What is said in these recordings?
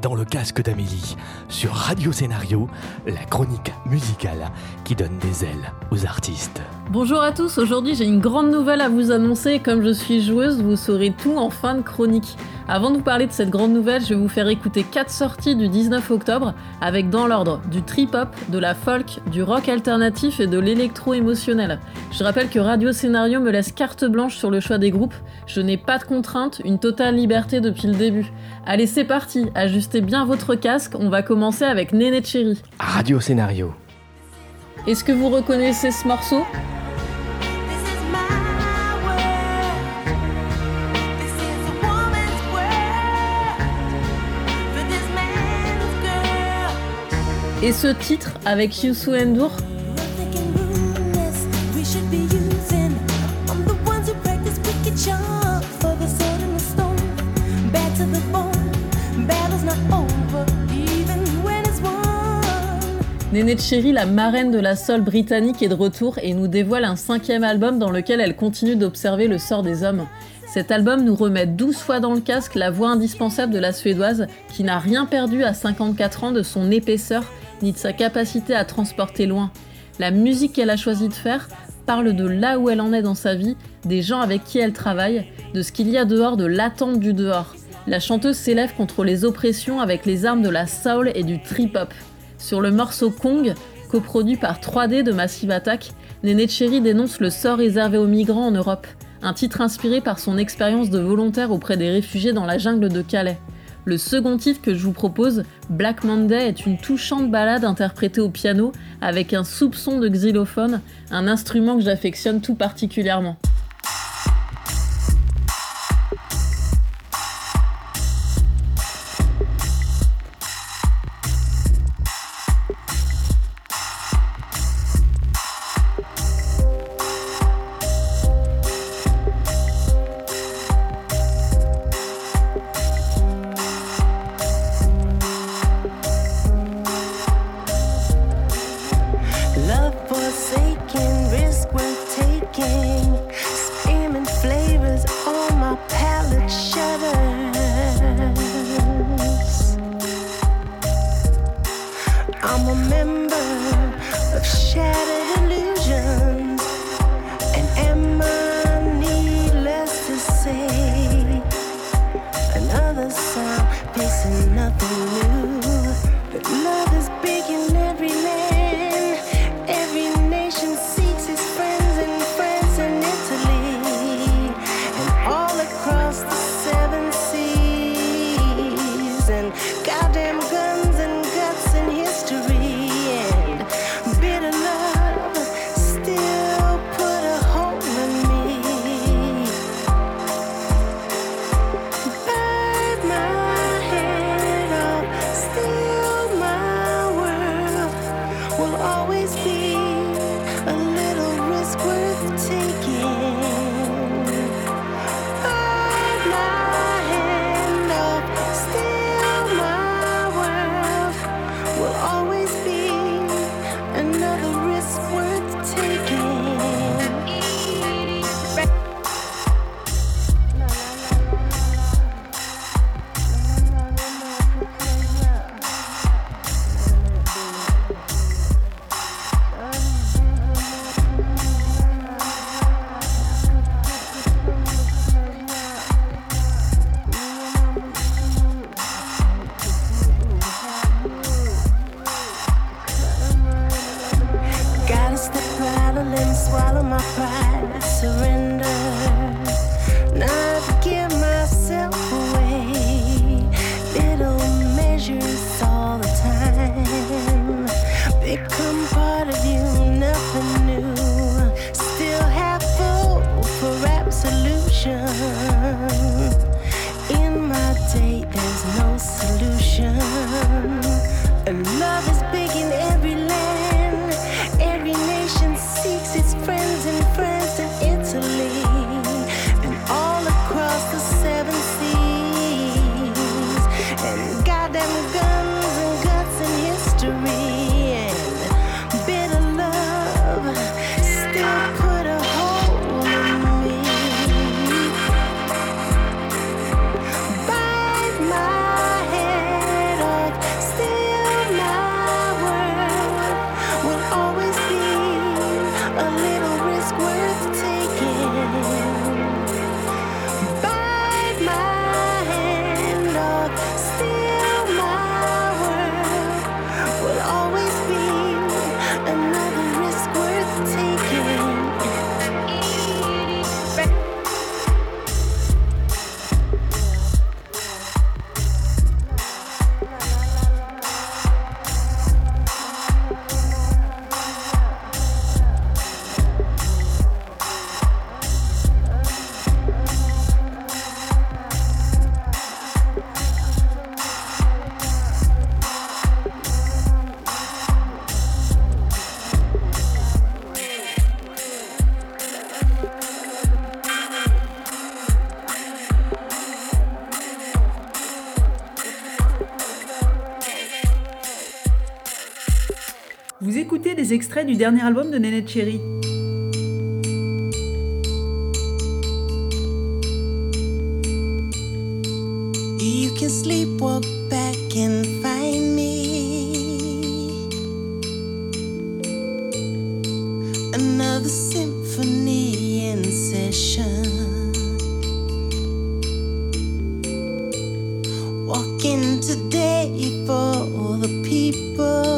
dans le casque d'Amélie sur Radio Scénario, la chronique musicale qui donne des ailes aux artistes. Bonjour à tous, aujourd'hui j'ai une grande nouvelle à vous annoncer comme je suis joueuse, vous saurez tout en fin de chronique. Avant de vous parler de cette grande nouvelle, je vais vous faire écouter 4 sorties du 19 octobre avec dans l'ordre du trip-hop, de la folk, du rock alternatif et de l'électro-émotionnel. Je rappelle que Radio Scénario me laisse carte blanche sur le choix des groupes, je n'ai pas de contraintes, une totale liberté depuis le début. Allez c'est parti, ajustez bien votre casque, on va commencer avec Néné Cherry. Radio Scénario. Est-ce que vous reconnaissez ce morceau? Et ce titre avec Youssou N'Dour? Néné Cherry, la marraine de la soul britannique, est de retour et nous dévoile un cinquième album dans lequel elle continue d'observer le sort des hommes. Cet album nous remet 12 fois dans le casque la voix indispensable de la Suédoise, qui n'a rien perdu à 54 ans de son épaisseur ni de sa capacité à transporter loin. La musique qu'elle a choisi de faire parle de là où elle en est dans sa vie, des gens avec qui elle travaille, de ce qu'il y a dehors, de l'attente du dehors. La chanteuse s'élève contre les oppressions avec les armes de la soul et du trip-hop. Sur le morceau Kong, coproduit par 3D de Massive Attack, Néné Cherry dénonce le sort réservé aux migrants en Europe, un titre inspiré par son expérience de volontaire auprès des réfugiés dans la jungle de Calais. Le second titre que je vous propose, Black Monday, est une touchante balade interprétée au piano avec un soupçon de xylophone, un instrument que j'affectionne tout particulièrement. Extraits du dernier album de Nenette Cherry. You can sleepwalk back and find me. Another symphony in session. Walking today for all the people.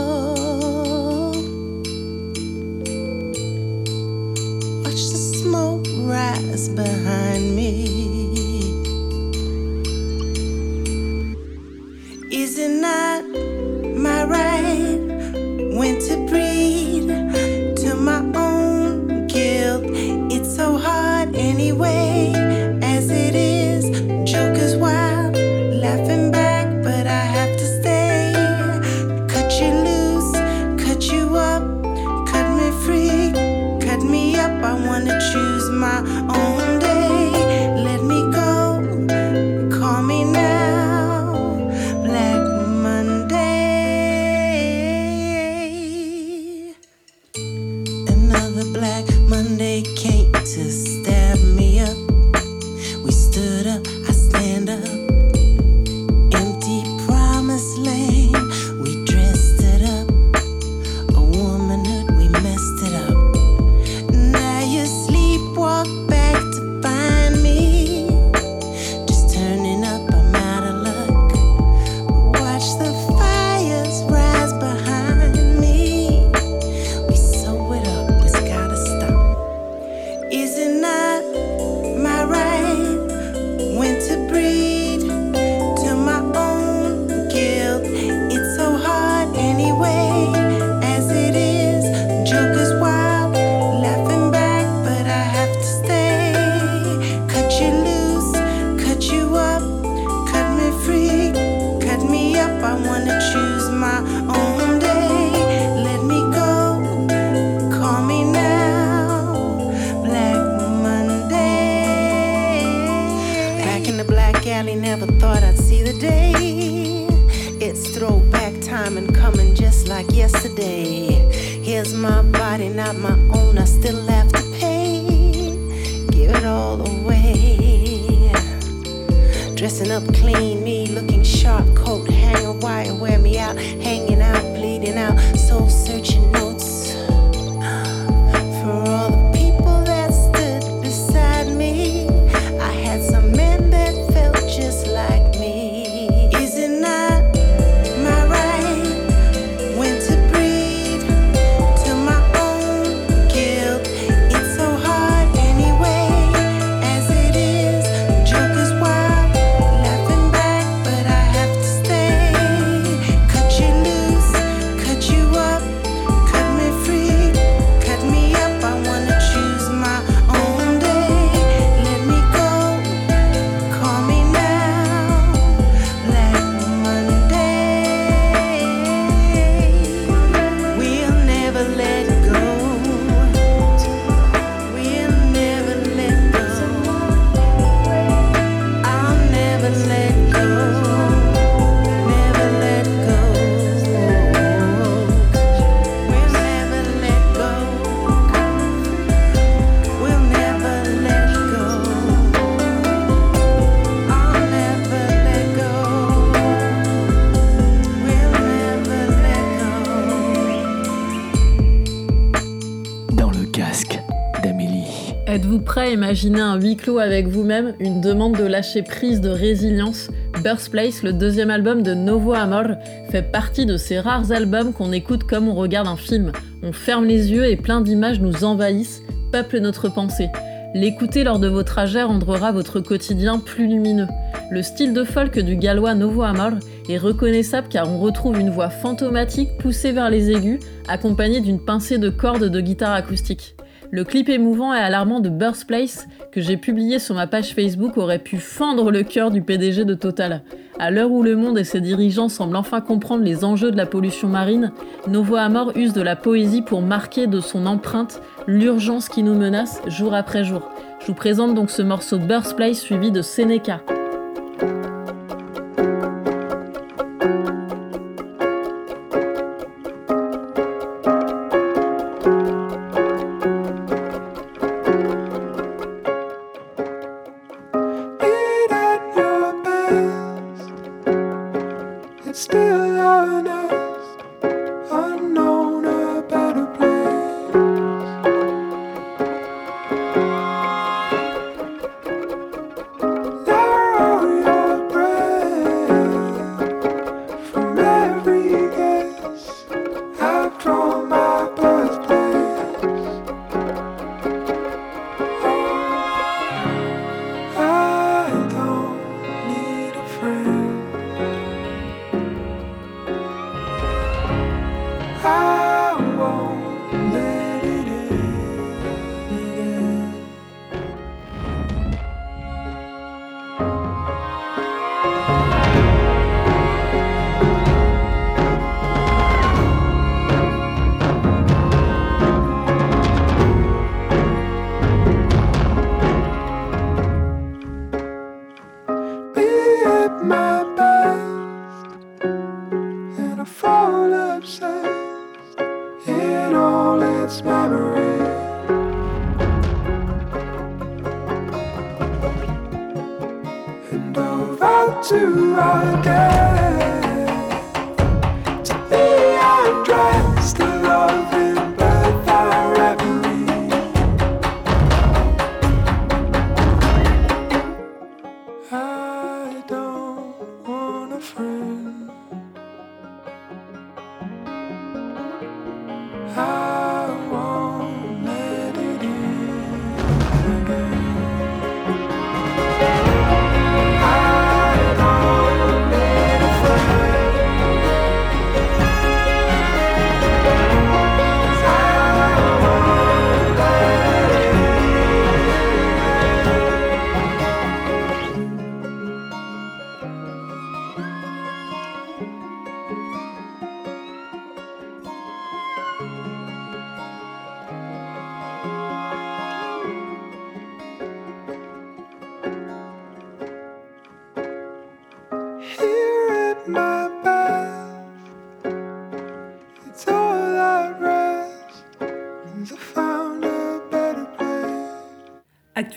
Imaginer un huis clos avec vous-même, une demande de lâcher prise, de résilience Birthplace, le deuxième album de Novo Amor, fait partie de ces rares albums qu'on écoute comme on regarde un film. On ferme les yeux et plein d'images nous envahissent, peuplent notre pensée. L'écouter lors de vos trajets rendra votre quotidien plus lumineux. Le style de folk du gallois Novo Amor est reconnaissable car on retrouve une voix fantomatique poussée vers les aigus, accompagnée d'une pincée de cordes de guitare acoustique. Le clip émouvant et alarmant de Birthplace, que j'ai publié sur ma page Facebook, aurait pu fendre le cœur du PDG de Total. À l'heure où le monde et ses dirigeants semblent enfin comprendre les enjeux de la pollution marine, Novo Amor use de la poésie pour marquer de son empreinte l'urgence qui nous menace jour après jour. Je vous présente donc ce morceau Birthplace suivi de Seneca.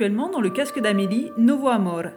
Actuellement dans le casque d'Amélie, Novo Amor.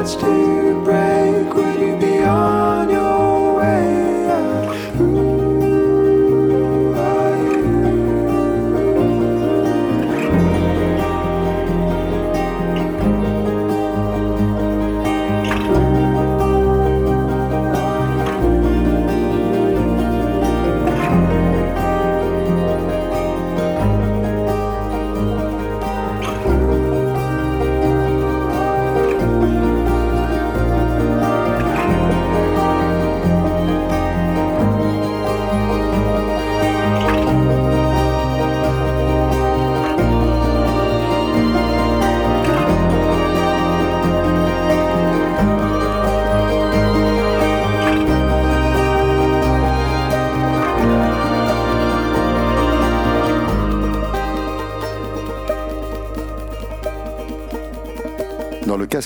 A chance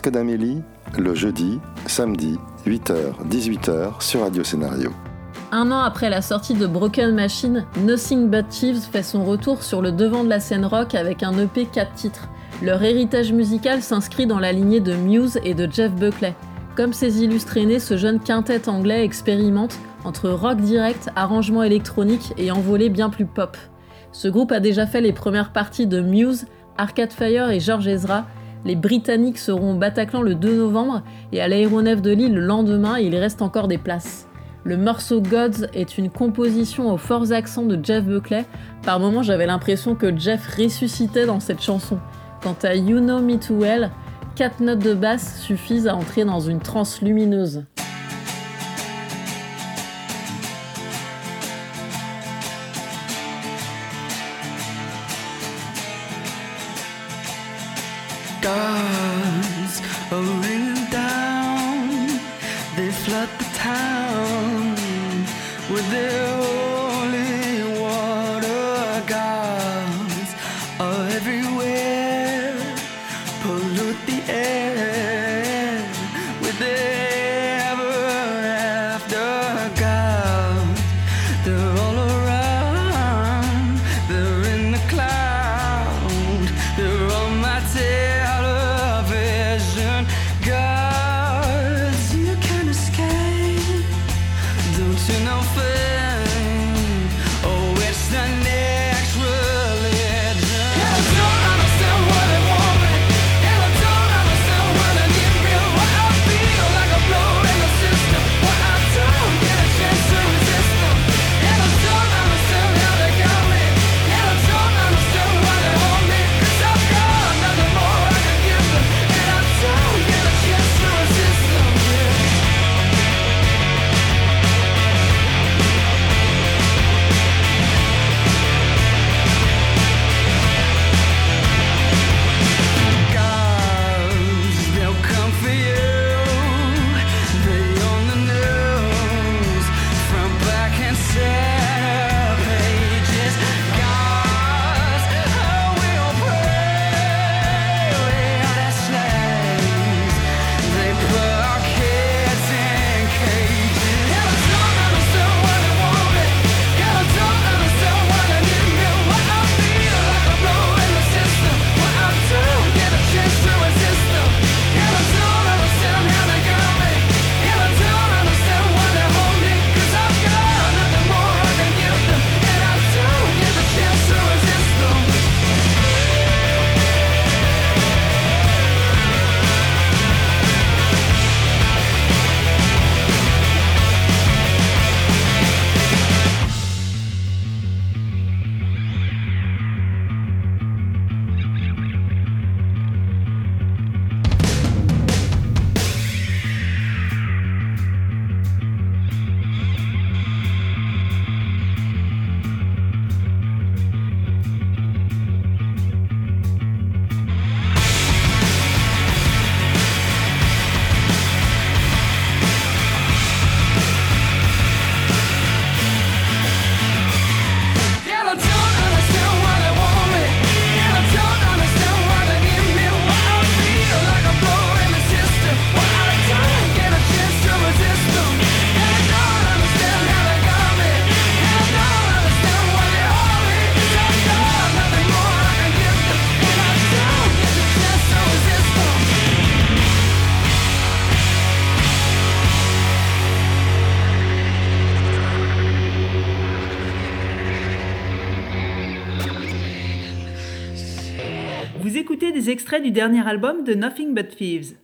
d'Amélie, le jeudi, samedi, 8h, 18h sur Radio Scénario. Un an après la sortie de Broken Machine, Nothing But Thieves fait son retour sur le devant de la scène rock avec un EP 4 titres. Leur héritage musical s'inscrit dans la lignée de Muse et de Jeff Buckley. Comme ses illustrés nés, ce jeune quintet anglais expérimente entre rock direct, arrangement électronique et envolée bien plus pop. Ce groupe a déjà fait les premières parties de Muse, Arcade Fire et George Ezra. Les Britanniques seront au Bataclan le 2 novembre et à l'aéronef de Lille le lendemain il reste encore des places. Le morceau Gods est une composition aux forts accents de Jeff Buckley. Par moments, j'avais l'impression que Jeff ressuscitait dans cette chanson. Quant à You Know Me Too Well, quatre notes de basse suffisent à entrer dans une transe lumineuse. Vous écoutez des extraits du dernier album de Nothing But Thieves.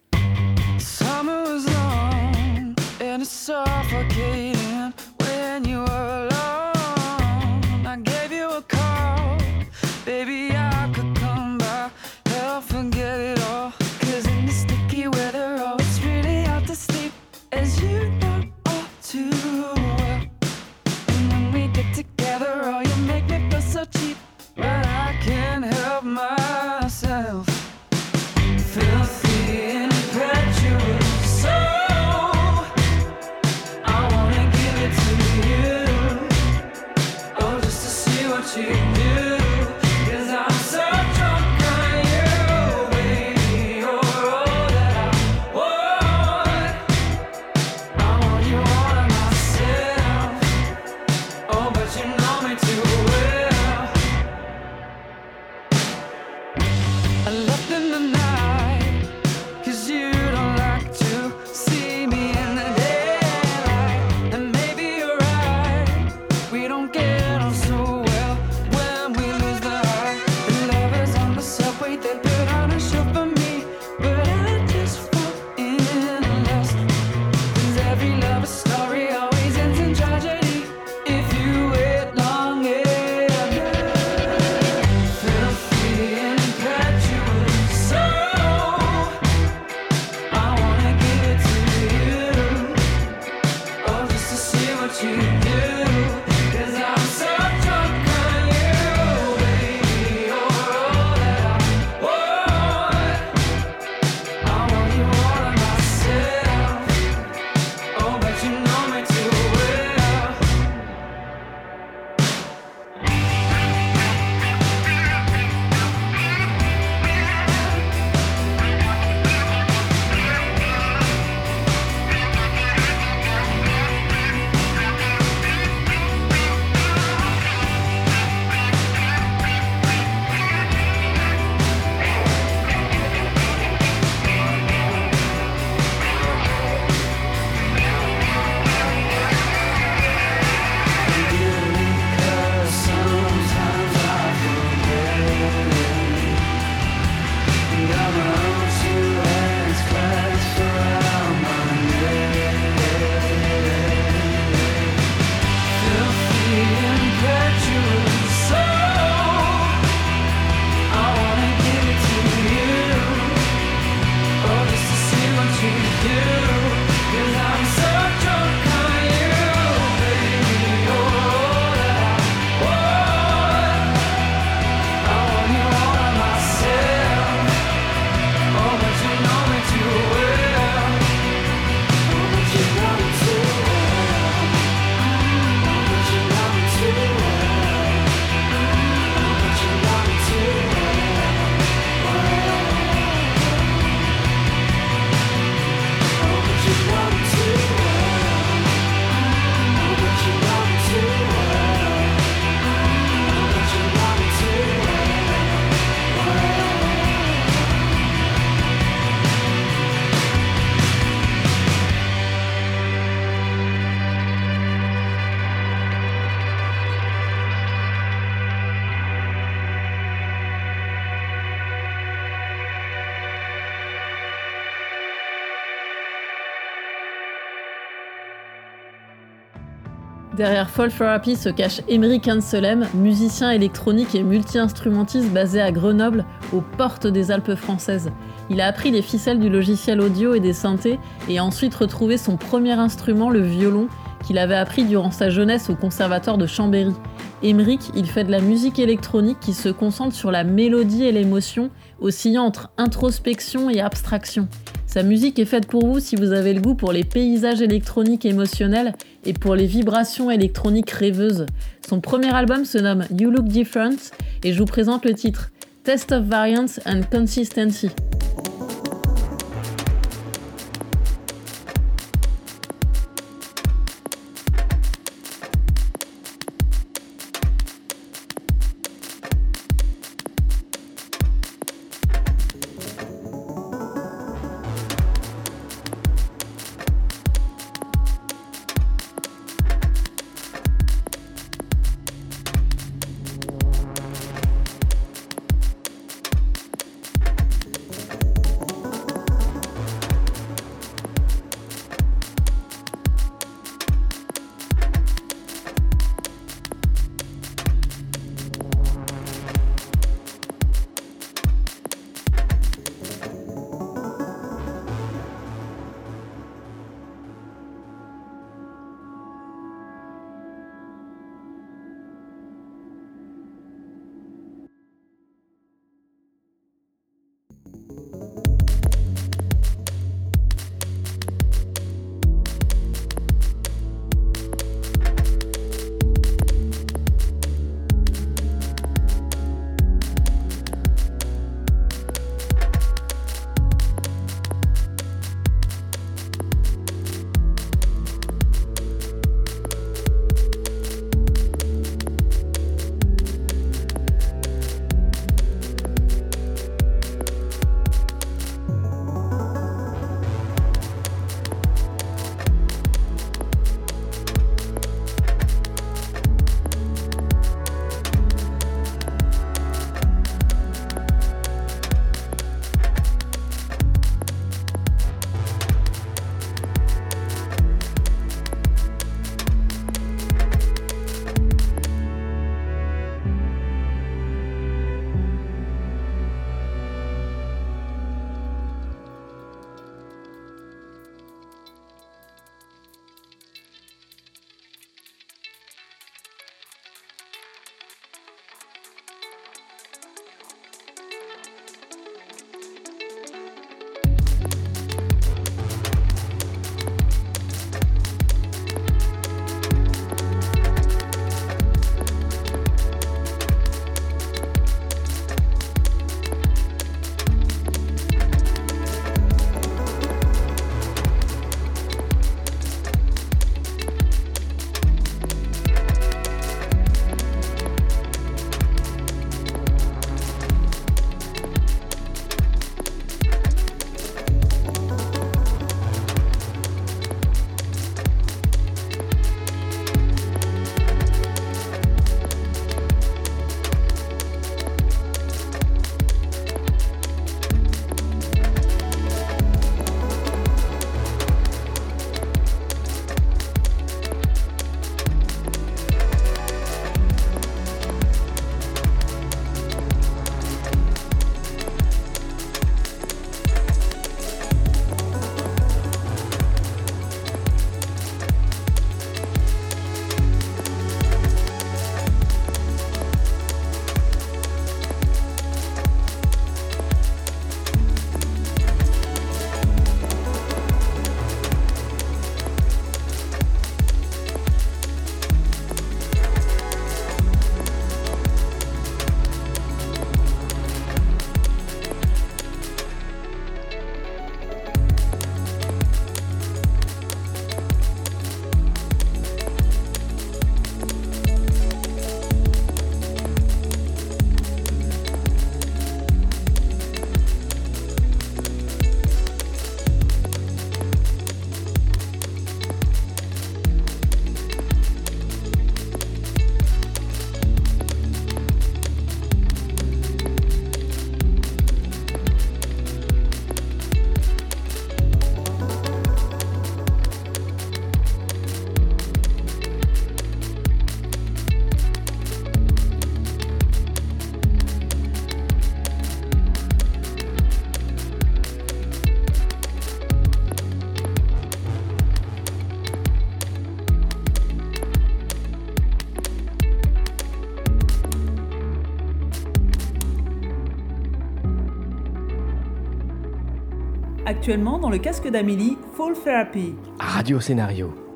Derrière Fall Therapy se cache Emery Cancelem, musicien électronique et multi-instrumentiste basé à Grenoble, aux portes des Alpes françaises. Il a appris les ficelles du logiciel audio et des synthés et a ensuite retrouvé son premier instrument, le violon, qu'il avait appris durant sa jeunesse au conservatoire de Chambéry. Emeric, il fait de la musique électronique qui se concentre sur la mélodie et l'émotion, oscillant entre introspection et abstraction. Sa musique est faite pour vous si vous avez le goût pour les paysages électroniques émotionnels et pour les vibrations électroniques rêveuses. Son premier album se nomme You Look Different et je vous présente le titre Test of Variance and Consistency. Actuellement dans le casque d'Amélie, Fall Therapy. Radio Scénario.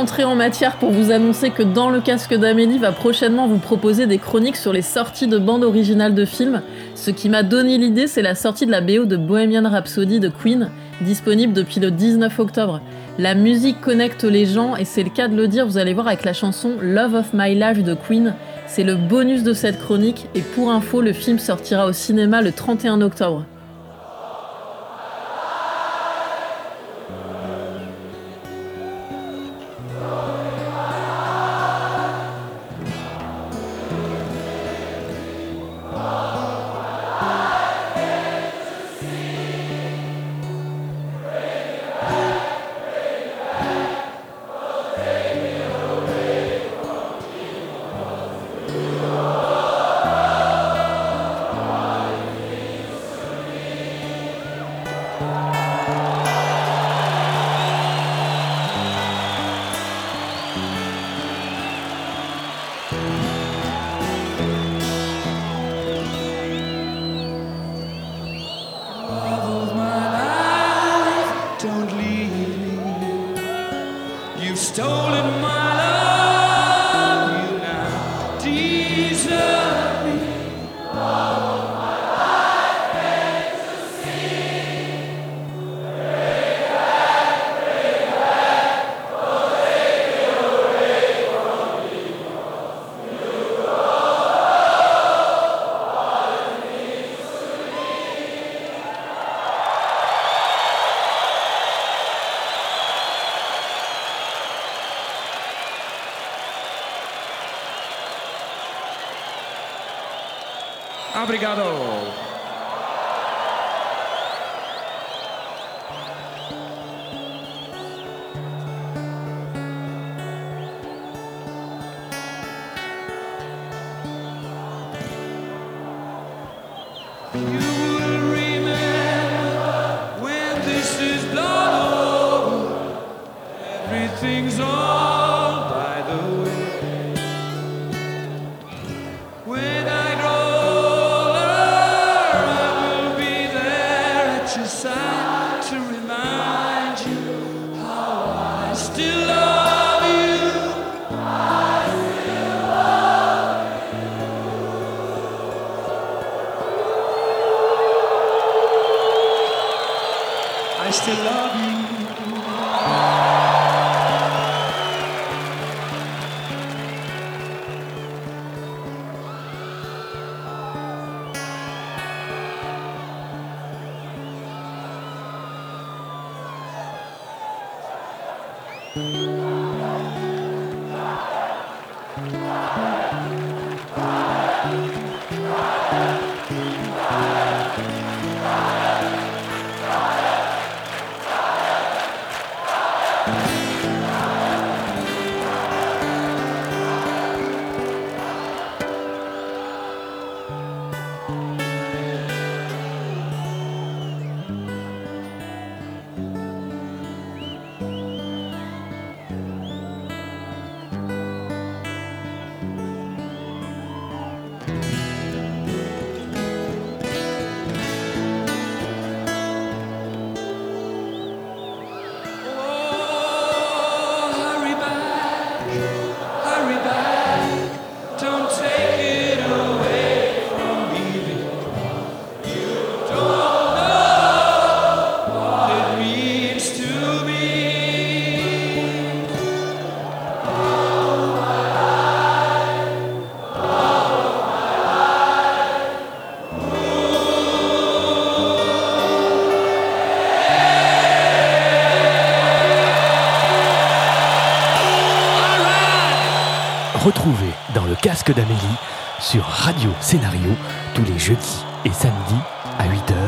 Entrée en matière pour vous annoncer que Dans le casque d'Amélie va prochainement vous proposer des chroniques sur les sorties de bandes originales de films. Ce qui m'a donné l'idée, c'est la sortie de la BO de Bohemian Rhapsody de Queen, disponible depuis le 19 octobre. La musique connecte les gens et c'est le cas de le dire, vous allez voir avec la chanson Love of My Life de Queen. C'est le bonus de cette chronique et pour info, le film sortira au cinéma le 31 octobre. Obrigado. Casque d'Amélie sur Radio Scénario tous les jeudis et samedis à 8h et 18h.